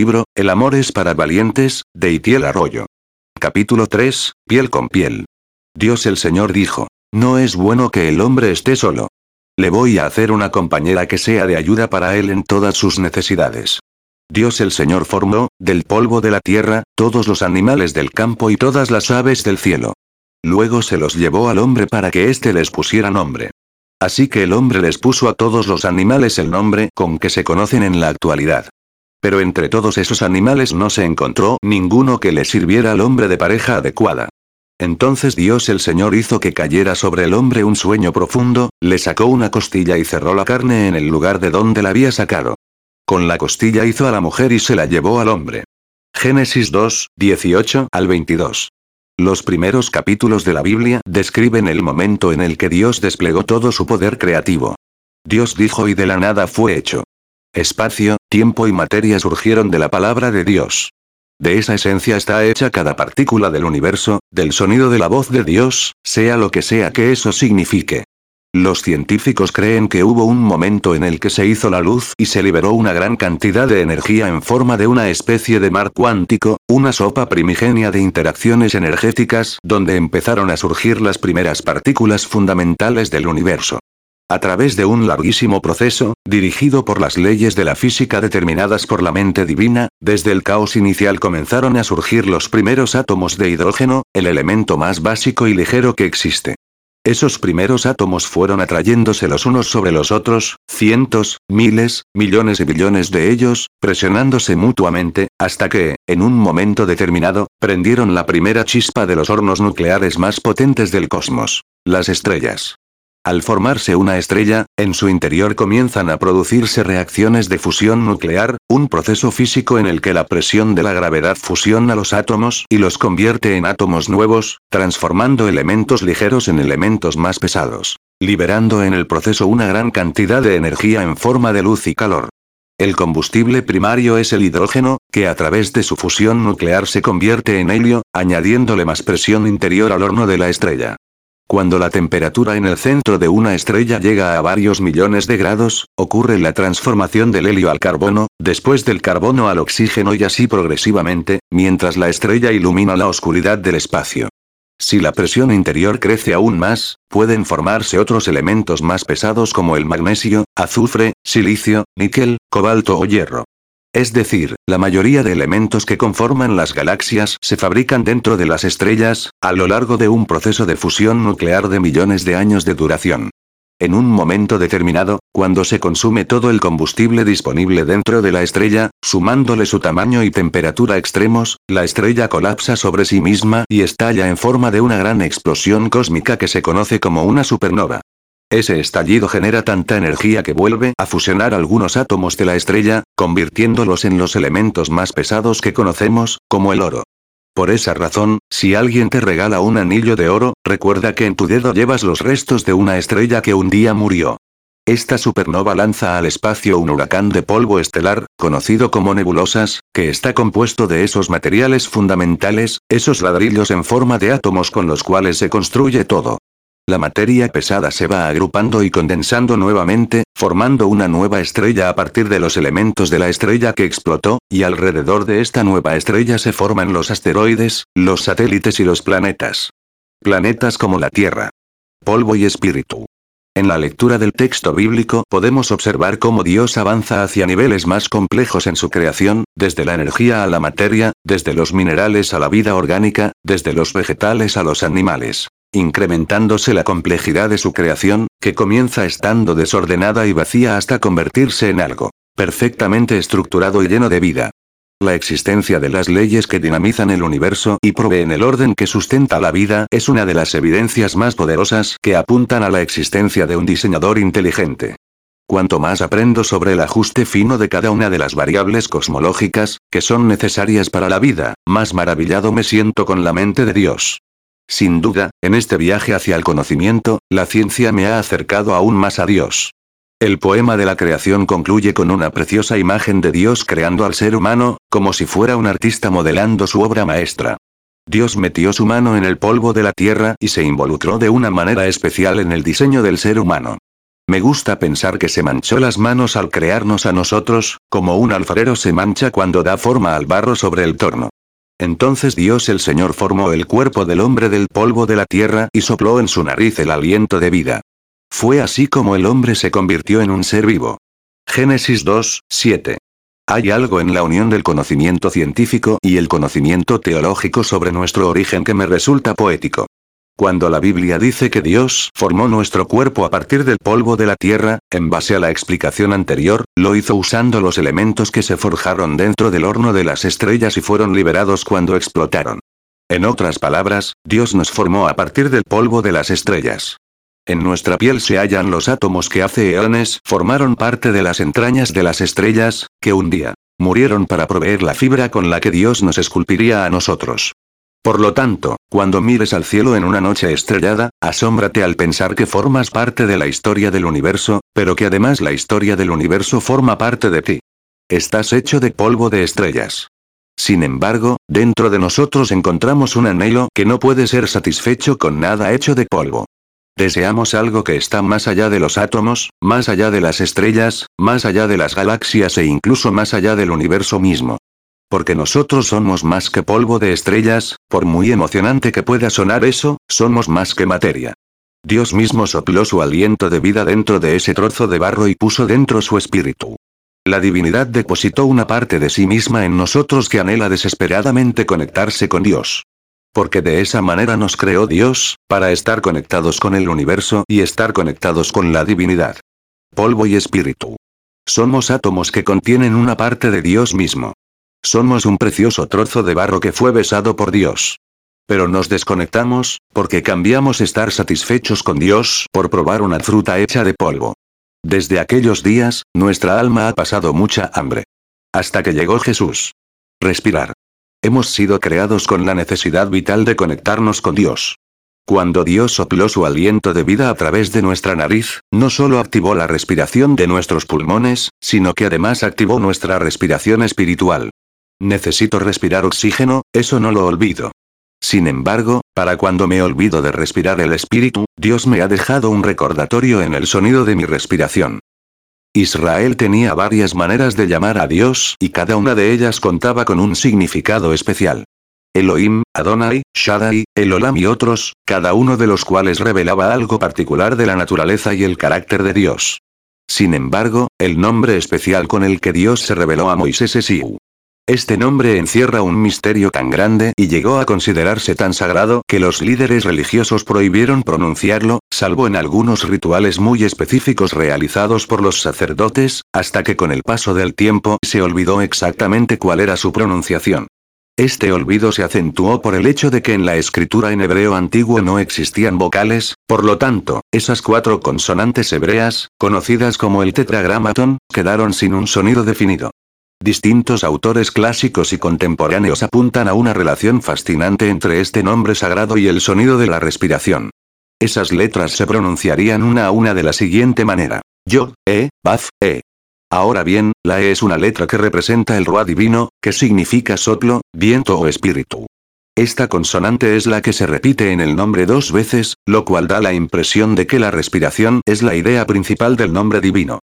libro, El amor es para valientes, de Itiel Arroyo. Capítulo 3, Piel con piel. Dios el Señor dijo, no es bueno que el hombre esté solo. Le voy a hacer una compañera que sea de ayuda para él en todas sus necesidades. Dios el Señor formó, del polvo de la tierra, todos los animales del campo y todas las aves del cielo. Luego se los llevó al hombre para que éste les pusiera nombre. Así que el hombre les puso a todos los animales el nombre con que se conocen en la actualidad. Pero entre todos esos animales no se encontró ninguno que le sirviera al hombre de pareja adecuada. Entonces Dios el Señor hizo que cayera sobre el hombre un sueño profundo, le sacó una costilla y cerró la carne en el lugar de donde la había sacado. Con la costilla hizo a la mujer y se la llevó al hombre. Génesis 2, 18 al 22. Los primeros capítulos de la Biblia describen el momento en el que Dios desplegó todo su poder creativo. Dios dijo y de la nada fue hecho. Espacio, tiempo y materia surgieron de la palabra de Dios. De esa esencia está hecha cada partícula del universo, del sonido de la voz de Dios, sea lo que sea que eso signifique. Los científicos creen que hubo un momento en el que se hizo la luz y se liberó una gran cantidad de energía en forma de una especie de mar cuántico, una sopa primigenia de interacciones energéticas donde empezaron a surgir las primeras partículas fundamentales del universo. A través de un larguísimo proceso, dirigido por las leyes de la física determinadas por la mente divina, desde el caos inicial comenzaron a surgir los primeros átomos de hidrógeno, el elemento más básico y ligero que existe. Esos primeros átomos fueron atrayéndose los unos sobre los otros, cientos, miles, millones y billones de ellos, presionándose mutuamente, hasta que, en un momento determinado, prendieron la primera chispa de los hornos nucleares más potentes del cosmos. Las estrellas. Al formarse una estrella, en su interior comienzan a producirse reacciones de fusión nuclear, un proceso físico en el que la presión de la gravedad fusiona los átomos y los convierte en átomos nuevos, transformando elementos ligeros en elementos más pesados, liberando en el proceso una gran cantidad de energía en forma de luz y calor. El combustible primario es el hidrógeno, que a través de su fusión nuclear se convierte en helio, añadiéndole más presión interior al horno de la estrella. Cuando la temperatura en el centro de una estrella llega a varios millones de grados, ocurre la transformación del helio al carbono, después del carbono al oxígeno y así progresivamente, mientras la estrella ilumina la oscuridad del espacio. Si la presión interior crece aún más, pueden formarse otros elementos más pesados como el magnesio, azufre, silicio, níquel, cobalto o hierro. Es decir, la mayoría de elementos que conforman las galaxias se fabrican dentro de las estrellas, a lo largo de un proceso de fusión nuclear de millones de años de duración. En un momento determinado, cuando se consume todo el combustible disponible dentro de la estrella, sumándole su tamaño y temperatura extremos, la estrella colapsa sobre sí misma y estalla en forma de una gran explosión cósmica que se conoce como una supernova. Ese estallido genera tanta energía que vuelve a fusionar algunos átomos de la estrella, convirtiéndolos en los elementos más pesados que conocemos, como el oro. Por esa razón, si alguien te regala un anillo de oro, recuerda que en tu dedo llevas los restos de una estrella que un día murió. Esta supernova lanza al espacio un huracán de polvo estelar, conocido como nebulosas, que está compuesto de esos materiales fundamentales, esos ladrillos en forma de átomos con los cuales se construye todo. La materia pesada se va agrupando y condensando nuevamente, formando una nueva estrella a partir de los elementos de la estrella que explotó, y alrededor de esta nueva estrella se forman los asteroides, los satélites y los planetas. Planetas como la Tierra. Polvo y espíritu. En la lectura del texto bíblico podemos observar cómo Dios avanza hacia niveles más complejos en su creación, desde la energía a la materia, desde los minerales a la vida orgánica, desde los vegetales a los animales incrementándose la complejidad de su creación, que comienza estando desordenada y vacía hasta convertirse en algo perfectamente estructurado y lleno de vida. La existencia de las leyes que dinamizan el universo y proveen el orden que sustenta la vida es una de las evidencias más poderosas que apuntan a la existencia de un diseñador inteligente. Cuanto más aprendo sobre el ajuste fino de cada una de las variables cosmológicas, que son necesarias para la vida, más maravillado me siento con la mente de Dios. Sin duda, en este viaje hacia el conocimiento, la ciencia me ha acercado aún más a Dios. El poema de la creación concluye con una preciosa imagen de Dios creando al ser humano, como si fuera un artista modelando su obra maestra. Dios metió su mano en el polvo de la tierra y se involucró de una manera especial en el diseño del ser humano. Me gusta pensar que se manchó las manos al crearnos a nosotros, como un alfarero se mancha cuando da forma al barro sobre el torno. Entonces Dios el Señor formó el cuerpo del hombre del polvo de la tierra y sopló en su nariz el aliento de vida. Fue así como el hombre se convirtió en un ser vivo. Génesis 2, 7. Hay algo en la unión del conocimiento científico y el conocimiento teológico sobre nuestro origen que me resulta poético. Cuando la Biblia dice que Dios formó nuestro cuerpo a partir del polvo de la tierra, en base a la explicación anterior, lo hizo usando los elementos que se forjaron dentro del horno de las estrellas y fueron liberados cuando explotaron. En otras palabras, Dios nos formó a partir del polvo de las estrellas. En nuestra piel se hallan los átomos que hace eones formaron parte de las entrañas de las estrellas, que un día murieron para proveer la fibra con la que Dios nos esculpiría a nosotros. Por lo tanto, cuando mires al cielo en una noche estrellada, asómbrate al pensar que formas parte de la historia del universo, pero que además la historia del universo forma parte de ti. Estás hecho de polvo de estrellas. Sin embargo, dentro de nosotros encontramos un anhelo que no puede ser satisfecho con nada hecho de polvo. Deseamos algo que está más allá de los átomos, más allá de las estrellas, más allá de las galaxias e incluso más allá del universo mismo. Porque nosotros somos más que polvo de estrellas, por muy emocionante que pueda sonar eso, somos más que materia. Dios mismo sopló su aliento de vida dentro de ese trozo de barro y puso dentro su espíritu. La divinidad depositó una parte de sí misma en nosotros que anhela desesperadamente conectarse con Dios. Porque de esa manera nos creó Dios, para estar conectados con el universo y estar conectados con la divinidad. Polvo y espíritu. Somos átomos que contienen una parte de Dios mismo. Somos un precioso trozo de barro que fue besado por Dios. Pero nos desconectamos, porque cambiamos estar satisfechos con Dios por probar una fruta hecha de polvo. Desde aquellos días, nuestra alma ha pasado mucha hambre. Hasta que llegó Jesús. Respirar. Hemos sido creados con la necesidad vital de conectarnos con Dios. Cuando Dios sopló su aliento de vida a través de nuestra nariz, no solo activó la respiración de nuestros pulmones, sino que además activó nuestra respiración espiritual. Necesito respirar oxígeno, eso no lo olvido. Sin embargo, para cuando me olvido de respirar el espíritu, Dios me ha dejado un recordatorio en el sonido de mi respiración. Israel tenía varias maneras de llamar a Dios y cada una de ellas contaba con un significado especial. Elohim, Adonai, Shaddai, Elolam y otros, cada uno de los cuales revelaba algo particular de la naturaleza y el carácter de Dios. Sin embargo, el nombre especial con el que Dios se reveló a Moisés es Iu. Este nombre encierra un misterio tan grande y llegó a considerarse tan sagrado que los líderes religiosos prohibieron pronunciarlo, salvo en algunos rituales muy específicos realizados por los sacerdotes, hasta que con el paso del tiempo se olvidó exactamente cuál era su pronunciación. Este olvido se acentuó por el hecho de que en la escritura en hebreo antiguo no existían vocales, por lo tanto, esas cuatro consonantes hebreas, conocidas como el tetragramatón, quedaron sin un sonido definido. Distintos autores clásicos y contemporáneos apuntan a una relación fascinante entre este nombre sagrado y el sonido de la respiración. Esas letras se pronunciarían una a una de la siguiente manera. Yo, E, Baf, E. Ahora bien, la E es una letra que representa el Ruá divino, que significa soplo, viento o espíritu. Esta consonante es la que se repite en el nombre dos veces, lo cual da la impresión de que la respiración es la idea principal del nombre divino.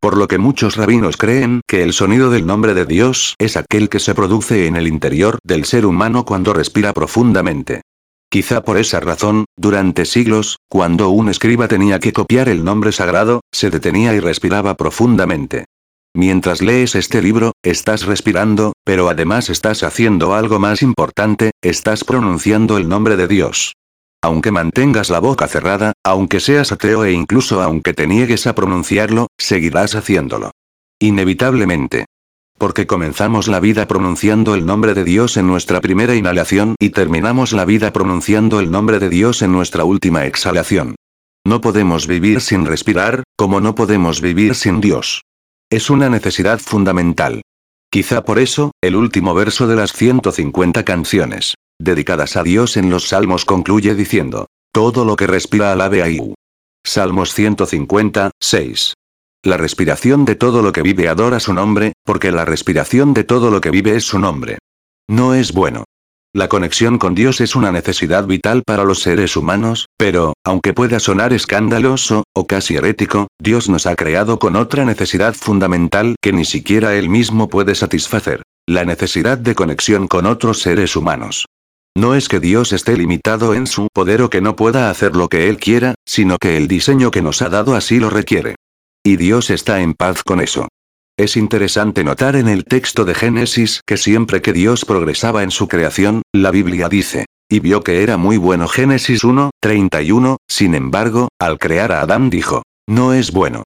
Por lo que muchos rabinos creen que el sonido del nombre de Dios es aquel que se produce en el interior del ser humano cuando respira profundamente. Quizá por esa razón, durante siglos, cuando un escriba tenía que copiar el nombre sagrado, se detenía y respiraba profundamente. Mientras lees este libro, estás respirando, pero además estás haciendo algo más importante, estás pronunciando el nombre de Dios. Aunque mantengas la boca cerrada, aunque seas ateo e incluso aunque te niegues a pronunciarlo, seguirás haciéndolo. Inevitablemente. Porque comenzamos la vida pronunciando el nombre de Dios en nuestra primera inhalación y terminamos la vida pronunciando el nombre de Dios en nuestra última exhalación. No podemos vivir sin respirar, como no podemos vivir sin Dios. Es una necesidad fundamental. Quizá por eso, el último verso de las 150 canciones dedicadas a Dios en los Salmos concluye diciendo, todo lo que respira alabe a Iu. Salmos 150, 6. La respiración de todo lo que vive adora su nombre, porque la respiración de todo lo que vive es su nombre. No es bueno. La conexión con Dios es una necesidad vital para los seres humanos, pero, aunque pueda sonar escandaloso, o casi herético, Dios nos ha creado con otra necesidad fundamental que ni siquiera Él mismo puede satisfacer. La necesidad de conexión con otros seres humanos. No es que Dios esté limitado en su poder o que no pueda hacer lo que Él quiera, sino que el diseño que nos ha dado así lo requiere. Y Dios está en paz con eso. Es interesante notar en el texto de Génesis que siempre que Dios progresaba en su creación, la Biblia dice, y vio que era muy bueno Génesis 1, 31, sin embargo, al crear a Adán dijo, no es bueno.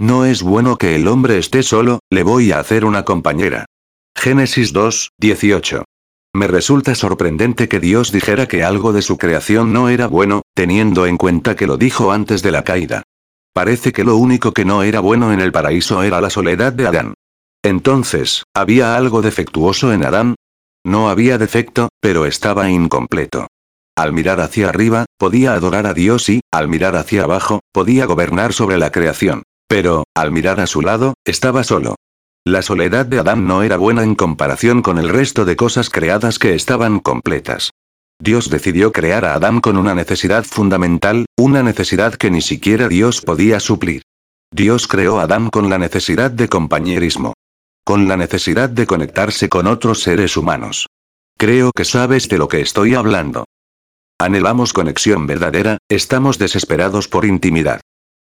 No es bueno que el hombre esté solo, le voy a hacer una compañera. Génesis 2, 18. Me resulta sorprendente que Dios dijera que algo de su creación no era bueno, teniendo en cuenta que lo dijo antes de la caída. Parece que lo único que no era bueno en el paraíso era la soledad de Adán. Entonces, ¿había algo defectuoso en Adán? No había defecto, pero estaba incompleto. Al mirar hacia arriba, podía adorar a Dios y, al mirar hacia abajo, podía gobernar sobre la creación. Pero, al mirar a su lado, estaba solo. La soledad de Adán no era buena en comparación con el resto de cosas creadas que estaban completas. Dios decidió crear a Adán con una necesidad fundamental, una necesidad que ni siquiera Dios podía suplir. Dios creó a Adán con la necesidad de compañerismo. Con la necesidad de conectarse con otros seres humanos. Creo que sabes de lo que estoy hablando. Anhelamos conexión verdadera, estamos desesperados por intimidad.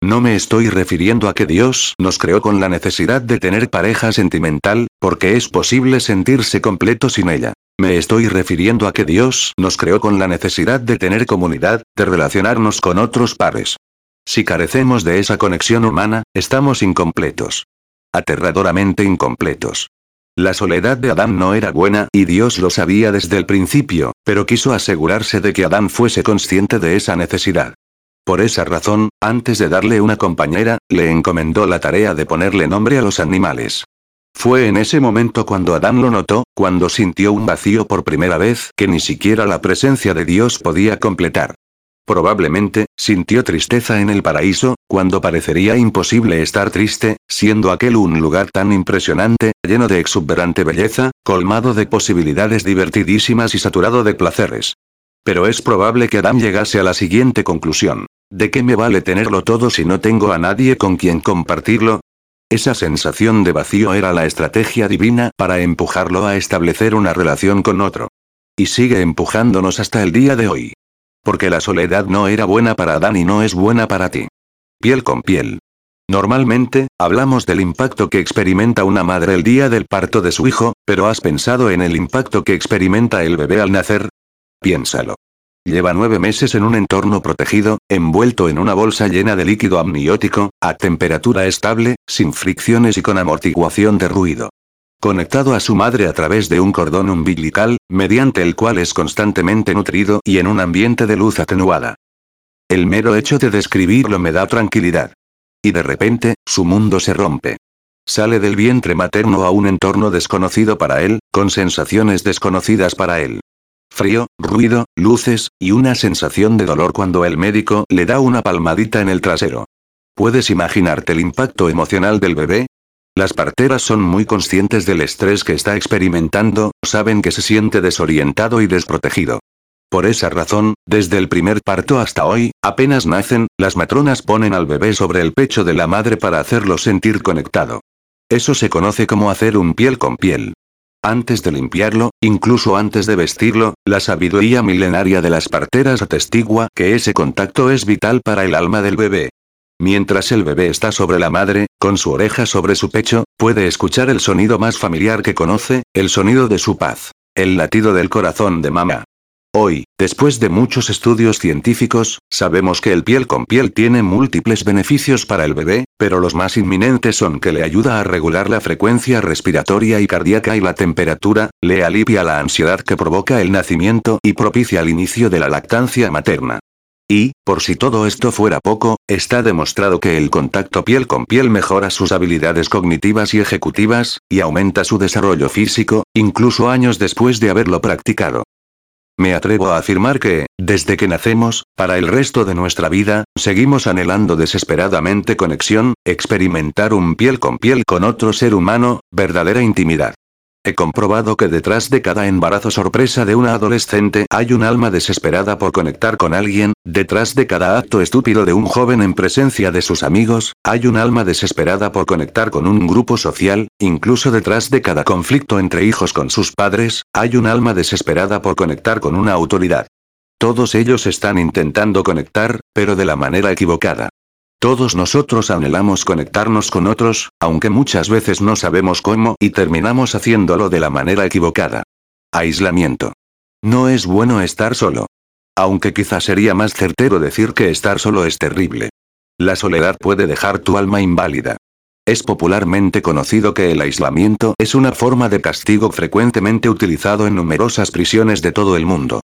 No me estoy refiriendo a que Dios nos creó con la necesidad de tener pareja sentimental, porque es posible sentirse completo sin ella. Me estoy refiriendo a que Dios nos creó con la necesidad de tener comunidad, de relacionarnos con otros pares. Si carecemos de esa conexión humana, estamos incompletos. Aterradoramente incompletos. La soledad de Adán no era buena y Dios lo sabía desde el principio, pero quiso asegurarse de que Adán fuese consciente de esa necesidad. Por esa razón, antes de darle una compañera, le encomendó la tarea de ponerle nombre a los animales. Fue en ese momento cuando Adán lo notó, cuando sintió un vacío por primera vez que ni siquiera la presencia de Dios podía completar. Probablemente, sintió tristeza en el paraíso, cuando parecería imposible estar triste, siendo aquel un lugar tan impresionante, lleno de exuberante belleza, colmado de posibilidades divertidísimas y saturado de placeres. Pero es probable que Adán llegase a la siguiente conclusión. ¿De qué me vale tenerlo todo si no tengo a nadie con quien compartirlo? Esa sensación de vacío era la estrategia divina para empujarlo a establecer una relación con otro. Y sigue empujándonos hasta el día de hoy. Porque la soledad no era buena para Adán y no es buena para ti. Piel con piel. Normalmente, hablamos del impacto que experimenta una madre el día del parto de su hijo, pero ¿has pensado en el impacto que experimenta el bebé al nacer? Piénsalo. Lleva nueve meses en un entorno protegido, envuelto en una bolsa llena de líquido amniótico, a temperatura estable, sin fricciones y con amortiguación de ruido. Conectado a su madre a través de un cordón umbilical, mediante el cual es constantemente nutrido y en un ambiente de luz atenuada. El mero hecho de describirlo me da tranquilidad. Y de repente, su mundo se rompe. Sale del vientre materno a un entorno desconocido para él, con sensaciones desconocidas para él frío, ruido, luces, y una sensación de dolor cuando el médico le da una palmadita en el trasero. ¿Puedes imaginarte el impacto emocional del bebé? Las parteras son muy conscientes del estrés que está experimentando, saben que se siente desorientado y desprotegido. Por esa razón, desde el primer parto hasta hoy, apenas nacen, las matronas ponen al bebé sobre el pecho de la madre para hacerlo sentir conectado. Eso se conoce como hacer un piel con piel. Antes de limpiarlo, incluso antes de vestirlo, la sabiduría milenaria de las parteras atestigua que ese contacto es vital para el alma del bebé. Mientras el bebé está sobre la madre, con su oreja sobre su pecho, puede escuchar el sonido más familiar que conoce, el sonido de su paz. El latido del corazón de mamá. Hoy, después de muchos estudios científicos, sabemos que el piel con piel tiene múltiples beneficios para el bebé, pero los más inminentes son que le ayuda a regular la frecuencia respiratoria y cardíaca y la temperatura, le alivia la ansiedad que provoca el nacimiento y propicia el inicio de la lactancia materna. Y, por si todo esto fuera poco, está demostrado que el contacto piel con piel mejora sus habilidades cognitivas y ejecutivas, y aumenta su desarrollo físico, incluso años después de haberlo practicado. Me atrevo a afirmar que, desde que nacemos, para el resto de nuestra vida, seguimos anhelando desesperadamente conexión, experimentar un piel con piel con otro ser humano, verdadera intimidad. He comprobado que detrás de cada embarazo sorpresa de una adolescente hay un alma desesperada por conectar con alguien, detrás de cada acto estúpido de un joven en presencia de sus amigos, hay un alma desesperada por conectar con un grupo social, incluso detrás de cada conflicto entre hijos con sus padres, hay un alma desesperada por conectar con una autoridad. Todos ellos están intentando conectar, pero de la manera equivocada. Todos nosotros anhelamos conectarnos con otros, aunque muchas veces no sabemos cómo y terminamos haciéndolo de la manera equivocada. Aislamiento. No es bueno estar solo. Aunque quizá sería más certero decir que estar solo es terrible. La soledad puede dejar tu alma inválida. Es popularmente conocido que el aislamiento es una forma de castigo frecuentemente utilizado en numerosas prisiones de todo el mundo.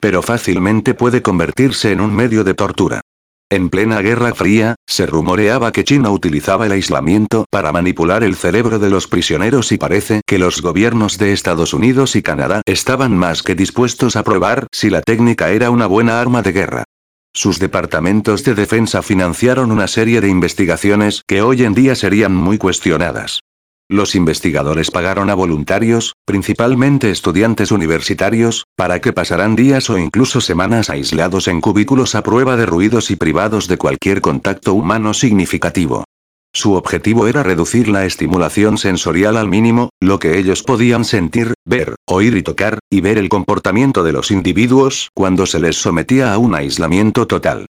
Pero fácilmente puede convertirse en un medio de tortura. En plena Guerra Fría, se rumoreaba que China utilizaba el aislamiento para manipular el cerebro de los prisioneros y parece que los gobiernos de Estados Unidos y Canadá estaban más que dispuestos a probar si la técnica era una buena arma de guerra. Sus departamentos de defensa financiaron una serie de investigaciones que hoy en día serían muy cuestionadas. Los investigadores pagaron a voluntarios, principalmente estudiantes universitarios, para que pasaran días o incluso semanas aislados en cubículos a prueba de ruidos y privados de cualquier contacto humano significativo. Su objetivo era reducir la estimulación sensorial al mínimo, lo que ellos podían sentir, ver, oír y tocar, y ver el comportamiento de los individuos cuando se les sometía a un aislamiento total.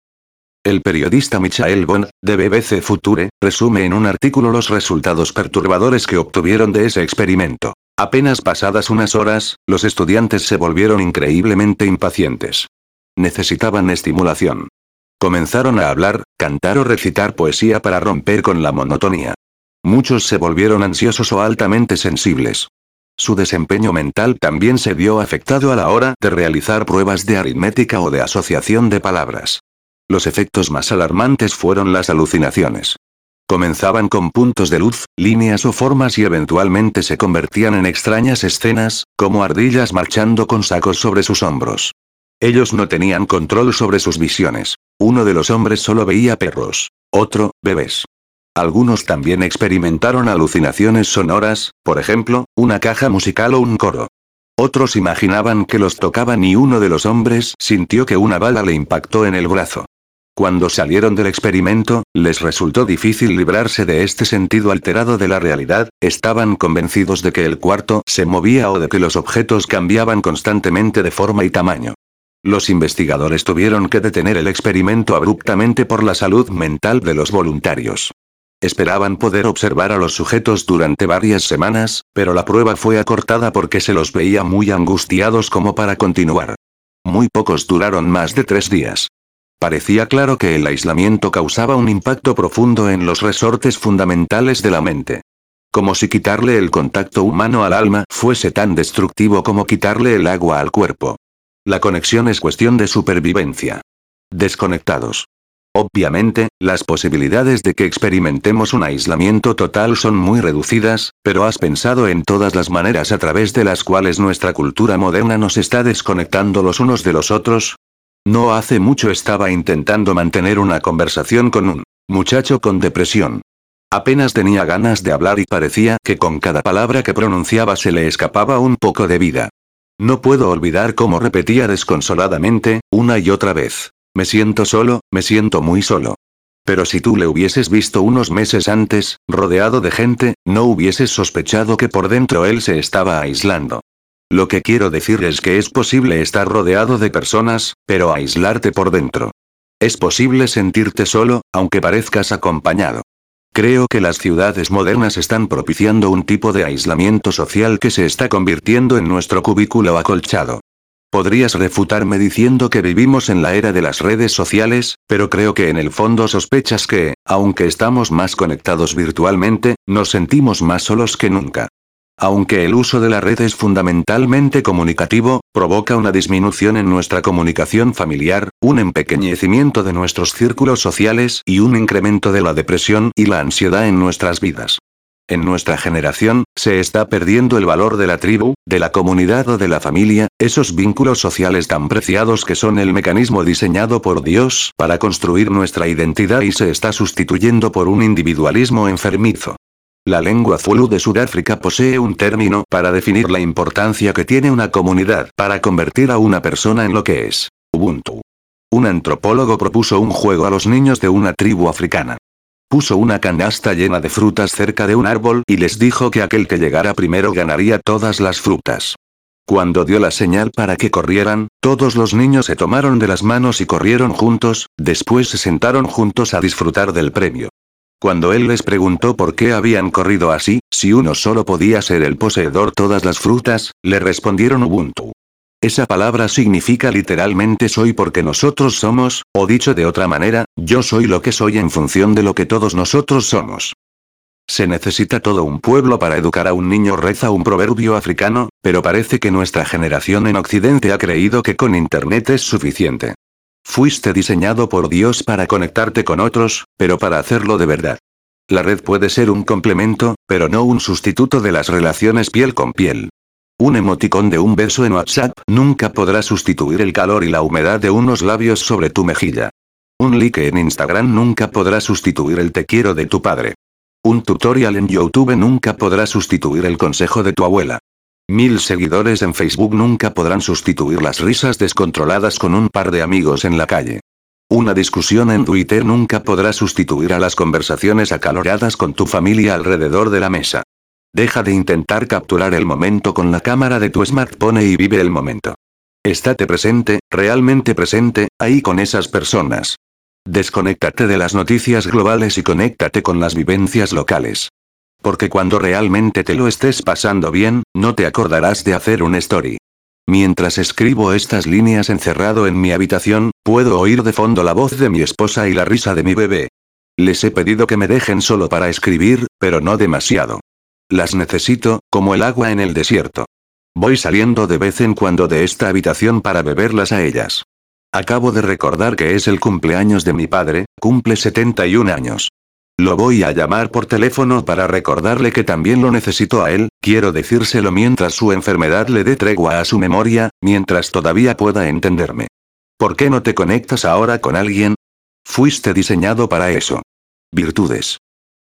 El periodista Michael Bond, de BBC Future, resume en un artículo los resultados perturbadores que obtuvieron de ese experimento. Apenas pasadas unas horas, los estudiantes se volvieron increíblemente impacientes. Necesitaban estimulación. Comenzaron a hablar, cantar o recitar poesía para romper con la monotonía. Muchos se volvieron ansiosos o altamente sensibles. Su desempeño mental también se vio afectado a la hora de realizar pruebas de aritmética o de asociación de palabras. Los efectos más alarmantes fueron las alucinaciones. Comenzaban con puntos de luz, líneas o formas y eventualmente se convertían en extrañas escenas, como ardillas marchando con sacos sobre sus hombros. Ellos no tenían control sobre sus visiones. Uno de los hombres solo veía perros. Otro, bebés. Algunos también experimentaron alucinaciones sonoras, por ejemplo, una caja musical o un coro. Otros imaginaban que los tocaban y uno de los hombres sintió que una bala le impactó en el brazo. Cuando salieron del experimento, les resultó difícil librarse de este sentido alterado de la realidad, estaban convencidos de que el cuarto se movía o de que los objetos cambiaban constantemente de forma y tamaño. Los investigadores tuvieron que detener el experimento abruptamente por la salud mental de los voluntarios. Esperaban poder observar a los sujetos durante varias semanas, pero la prueba fue acortada porque se los veía muy angustiados como para continuar. Muy pocos duraron más de tres días. Parecía claro que el aislamiento causaba un impacto profundo en los resortes fundamentales de la mente. Como si quitarle el contacto humano al alma fuese tan destructivo como quitarle el agua al cuerpo. La conexión es cuestión de supervivencia. Desconectados. Obviamente, las posibilidades de que experimentemos un aislamiento total son muy reducidas, pero ¿has pensado en todas las maneras a través de las cuales nuestra cultura moderna nos está desconectando los unos de los otros? No hace mucho estaba intentando mantener una conversación con un muchacho con depresión. Apenas tenía ganas de hablar y parecía que con cada palabra que pronunciaba se le escapaba un poco de vida. No puedo olvidar cómo repetía desconsoladamente, una y otra vez. Me siento solo, me siento muy solo. Pero si tú le hubieses visto unos meses antes, rodeado de gente, no hubieses sospechado que por dentro él se estaba aislando. Lo que quiero decir es que es posible estar rodeado de personas, pero aislarte por dentro. Es posible sentirte solo, aunque parezcas acompañado. Creo que las ciudades modernas están propiciando un tipo de aislamiento social que se está convirtiendo en nuestro cubículo acolchado. Podrías refutarme diciendo que vivimos en la era de las redes sociales, pero creo que en el fondo sospechas que, aunque estamos más conectados virtualmente, nos sentimos más solos que nunca. Aunque el uso de la red es fundamentalmente comunicativo, provoca una disminución en nuestra comunicación familiar, un empequeñecimiento de nuestros círculos sociales y un incremento de la depresión y la ansiedad en nuestras vidas. En nuestra generación, se está perdiendo el valor de la tribu, de la comunidad o de la familia, esos vínculos sociales tan preciados que son el mecanismo diseñado por Dios para construir nuestra identidad y se está sustituyendo por un individualismo enfermizo. La lengua Zulu de Sudáfrica posee un término para definir la importancia que tiene una comunidad para convertir a una persona en lo que es. Ubuntu. Un antropólogo propuso un juego a los niños de una tribu africana. Puso una canasta llena de frutas cerca de un árbol y les dijo que aquel que llegara primero ganaría todas las frutas. Cuando dio la señal para que corrieran, todos los niños se tomaron de las manos y corrieron juntos, después se sentaron juntos a disfrutar del premio. Cuando él les preguntó por qué habían corrido así, si uno solo podía ser el poseedor todas las frutas, le respondieron Ubuntu. Esa palabra significa literalmente soy porque nosotros somos, o dicho de otra manera, yo soy lo que soy en función de lo que todos nosotros somos. Se necesita todo un pueblo para educar a un niño, reza un proverbio africano, pero parece que nuestra generación en Occidente ha creído que con Internet es suficiente. Fuiste diseñado por Dios para conectarte con otros, pero para hacerlo de verdad. La red puede ser un complemento, pero no un sustituto de las relaciones piel con piel. Un emoticón de un beso en WhatsApp nunca podrá sustituir el calor y la humedad de unos labios sobre tu mejilla. Un like en Instagram nunca podrá sustituir el te quiero de tu padre. Un tutorial en YouTube nunca podrá sustituir el consejo de tu abuela. Mil seguidores en Facebook nunca podrán sustituir las risas descontroladas con un par de amigos en la calle. Una discusión en Twitter nunca podrá sustituir a las conversaciones acaloradas con tu familia alrededor de la mesa. Deja de intentar capturar el momento con la cámara de tu smartphone y vive el momento. Estate presente, realmente presente, ahí con esas personas. Desconéctate de las noticias globales y conéctate con las vivencias locales. Porque cuando realmente te lo estés pasando bien, no te acordarás de hacer un story. Mientras escribo estas líneas encerrado en mi habitación, puedo oír de fondo la voz de mi esposa y la risa de mi bebé. Les he pedido que me dejen solo para escribir, pero no demasiado. Las necesito, como el agua en el desierto. Voy saliendo de vez en cuando de esta habitación para beberlas a ellas. Acabo de recordar que es el cumpleaños de mi padre, cumple 71 años. Lo voy a llamar por teléfono para recordarle que también lo necesito a él, quiero decírselo mientras su enfermedad le dé tregua a su memoria, mientras todavía pueda entenderme. ¿Por qué no te conectas ahora con alguien? Fuiste diseñado para eso. Virtudes.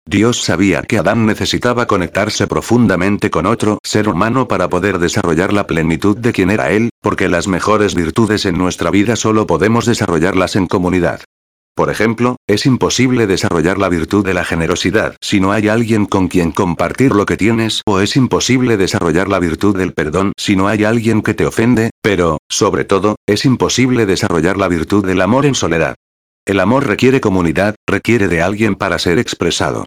Dios sabía que Adán necesitaba conectarse profundamente con otro ser humano para poder desarrollar la plenitud de quien era él, porque las mejores virtudes en nuestra vida solo podemos desarrollarlas en comunidad. Por ejemplo, es imposible desarrollar la virtud de la generosidad si no hay alguien con quien compartir lo que tienes, o es imposible desarrollar la virtud del perdón si no hay alguien que te ofende, pero, sobre todo, es imposible desarrollar la virtud del amor en soledad. El amor requiere comunidad, requiere de alguien para ser expresado.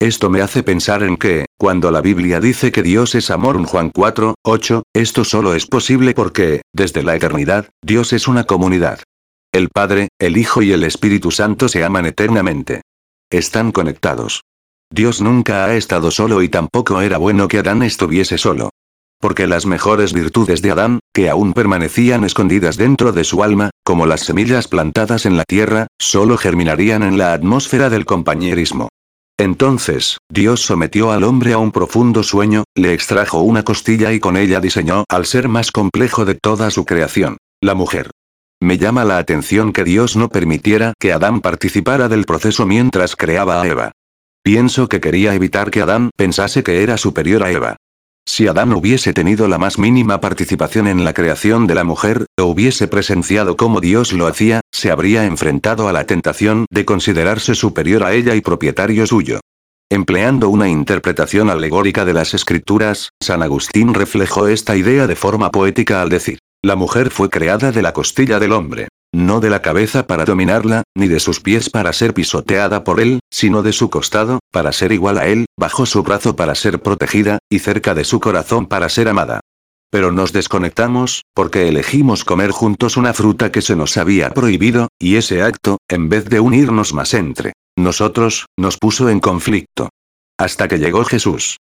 Esto me hace pensar en que, cuando la Biblia dice que Dios es amor en Juan 4, 8, esto solo es posible porque, desde la eternidad, Dios es una comunidad. El Padre, el Hijo y el Espíritu Santo se aman eternamente. Están conectados. Dios nunca ha estado solo y tampoco era bueno que Adán estuviese solo. Porque las mejores virtudes de Adán, que aún permanecían escondidas dentro de su alma, como las semillas plantadas en la tierra, solo germinarían en la atmósfera del compañerismo. Entonces, Dios sometió al hombre a un profundo sueño, le extrajo una costilla y con ella diseñó al ser más complejo de toda su creación, la mujer. Me llama la atención que Dios no permitiera que Adán participara del proceso mientras creaba a Eva. Pienso que quería evitar que Adán pensase que era superior a Eva. Si Adán hubiese tenido la más mínima participación en la creación de la mujer, o hubiese presenciado cómo Dios lo hacía, se habría enfrentado a la tentación de considerarse superior a ella y propietario suyo. Empleando una interpretación alegórica de las escrituras, San Agustín reflejó esta idea de forma poética al decir, la mujer fue creada de la costilla del hombre. No de la cabeza para dominarla, ni de sus pies para ser pisoteada por él, sino de su costado, para ser igual a él, bajo su brazo para ser protegida, y cerca de su corazón para ser amada. Pero nos desconectamos, porque elegimos comer juntos una fruta que se nos había prohibido, y ese acto, en vez de unirnos más entre nosotros, nos puso en conflicto. Hasta que llegó Jesús.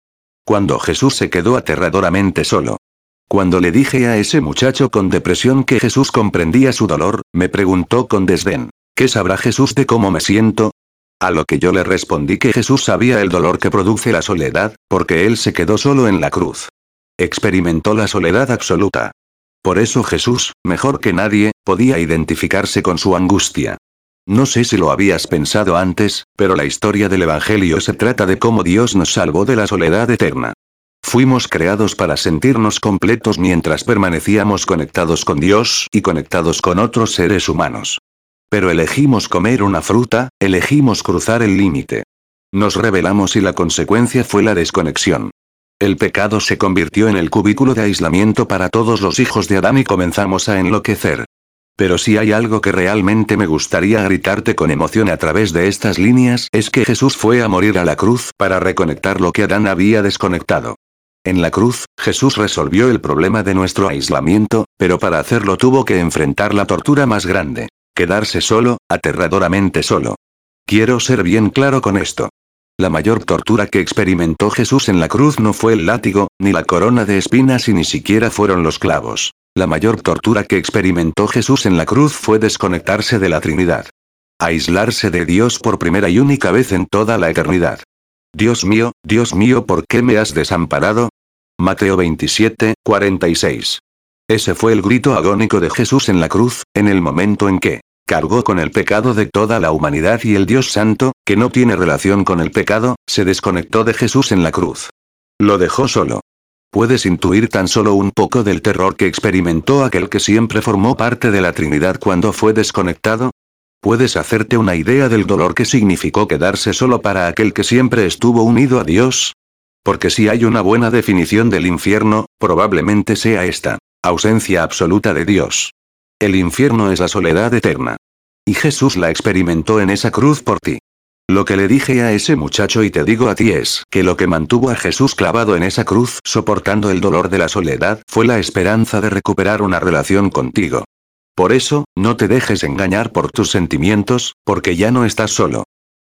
Cuando Jesús se quedó aterradoramente solo. Cuando le dije a ese muchacho con depresión que Jesús comprendía su dolor, me preguntó con desdén, ¿qué sabrá Jesús de cómo me siento? A lo que yo le respondí que Jesús sabía el dolor que produce la soledad, porque él se quedó solo en la cruz. Experimentó la soledad absoluta. Por eso Jesús, mejor que nadie, podía identificarse con su angustia. No sé si lo habías pensado antes, pero la historia del Evangelio se trata de cómo Dios nos salvó de la soledad eterna. Fuimos creados para sentirnos completos mientras permanecíamos conectados con Dios y conectados con otros seres humanos. Pero elegimos comer una fruta, elegimos cruzar el límite. Nos rebelamos y la consecuencia fue la desconexión. El pecado se convirtió en el cubículo de aislamiento para todos los hijos de Adán y comenzamos a enloquecer. Pero si hay algo que realmente me gustaría gritarte con emoción a través de estas líneas es que Jesús fue a morir a la cruz para reconectar lo que Adán había desconectado. En la cruz, Jesús resolvió el problema de nuestro aislamiento, pero para hacerlo tuvo que enfrentar la tortura más grande. Quedarse solo, aterradoramente solo. Quiero ser bien claro con esto. La mayor tortura que experimentó Jesús en la cruz no fue el látigo, ni la corona de espinas y ni siquiera fueron los clavos. La mayor tortura que experimentó Jesús en la cruz fue desconectarse de la Trinidad. Aislarse de Dios por primera y única vez en toda la eternidad. Dios mío, Dios mío, ¿por qué me has desamparado? Mateo 27, 46. Ese fue el grito agónico de Jesús en la cruz, en el momento en que cargó con el pecado de toda la humanidad y el Dios Santo, que no tiene relación con el pecado, se desconectó de Jesús en la cruz. Lo dejó solo. Puedes intuir tan solo un poco del terror que experimentó aquel que siempre formó parte de la Trinidad cuando fue desconectado. ¿Puedes hacerte una idea del dolor que significó quedarse solo para aquel que siempre estuvo unido a Dios? Porque si hay una buena definición del infierno, probablemente sea esta. Ausencia absoluta de Dios. El infierno es la soledad eterna. Y Jesús la experimentó en esa cruz por ti. Lo que le dije a ese muchacho y te digo a ti es que lo que mantuvo a Jesús clavado en esa cruz soportando el dolor de la soledad fue la esperanza de recuperar una relación contigo. Por eso, no te dejes engañar por tus sentimientos, porque ya no estás solo.